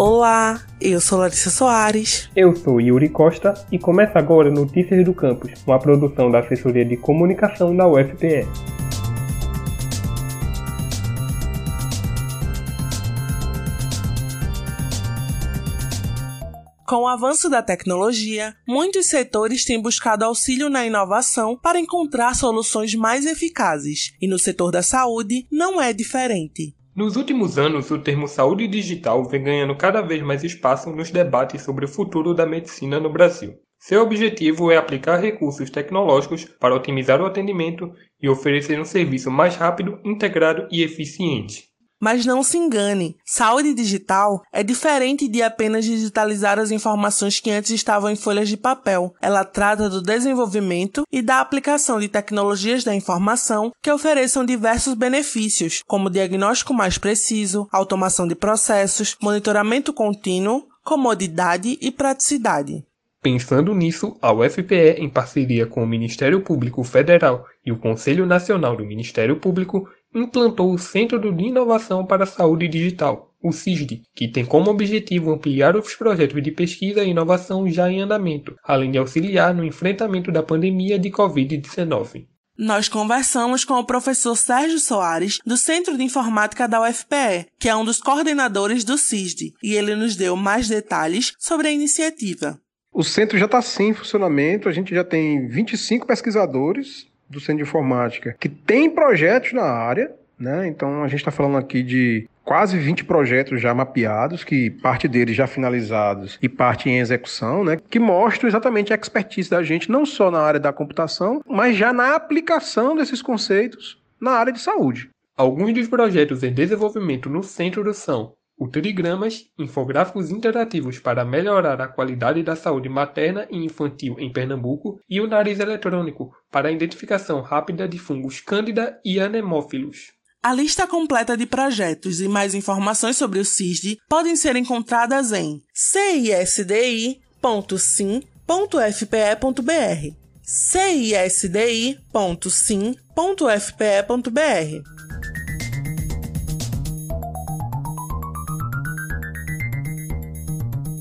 Olá, eu sou Larissa Soares. Eu sou Yuri Costa e começa agora Notícias do Campus, uma produção da Assessoria de Comunicação da UFPE. Com o avanço da tecnologia, muitos setores têm buscado auxílio na inovação para encontrar soluções mais eficazes, e no setor da saúde não é diferente. Nos últimos anos, o termo saúde digital vem ganhando cada vez mais espaço nos debates sobre o futuro da medicina no Brasil. Seu objetivo é aplicar recursos tecnológicos para otimizar o atendimento e oferecer um serviço mais rápido, integrado e eficiente. Mas não se engane, saúde digital é diferente de apenas digitalizar as informações que antes estavam em folhas de papel. Ela trata do desenvolvimento e da aplicação de tecnologias da informação que ofereçam diversos benefícios, como diagnóstico mais preciso, automação de processos, monitoramento contínuo, comodidade e praticidade. Pensando nisso, a UFPE, em parceria com o Ministério Público Federal e o Conselho Nacional do Ministério Público, implantou o Centro de Inovação para a Saúde Digital, o CISD, que tem como objetivo ampliar os projetos de pesquisa e inovação já em andamento, além de auxiliar no enfrentamento da pandemia de Covid-19. Nós conversamos com o professor Sérgio Soares, do Centro de Informática da UFPE, que é um dos coordenadores do CISD, e ele nos deu mais detalhes sobre a iniciativa. O centro já está sim em funcionamento, a gente já tem 25 pesquisadores do Centro de Informática que tem projetos na área, né? Então a gente está falando aqui de quase 20 projetos já mapeados, que parte deles já finalizados e parte em execução, né? Que mostram exatamente a expertise da gente, não só na área da computação, mas já na aplicação desses conceitos na área de saúde. Alguns dos projetos em desenvolvimento no centro são Uterigramas, infográficos interativos para melhorar a qualidade da saúde materna e infantil em Pernambuco e o nariz eletrônico para a identificação rápida de fungos cândida e anemófilos. A lista completa de projetos e mais informações sobre o CISD podem ser encontradas em cisdi.sim.fpe.br cisdi.sim.fpe.br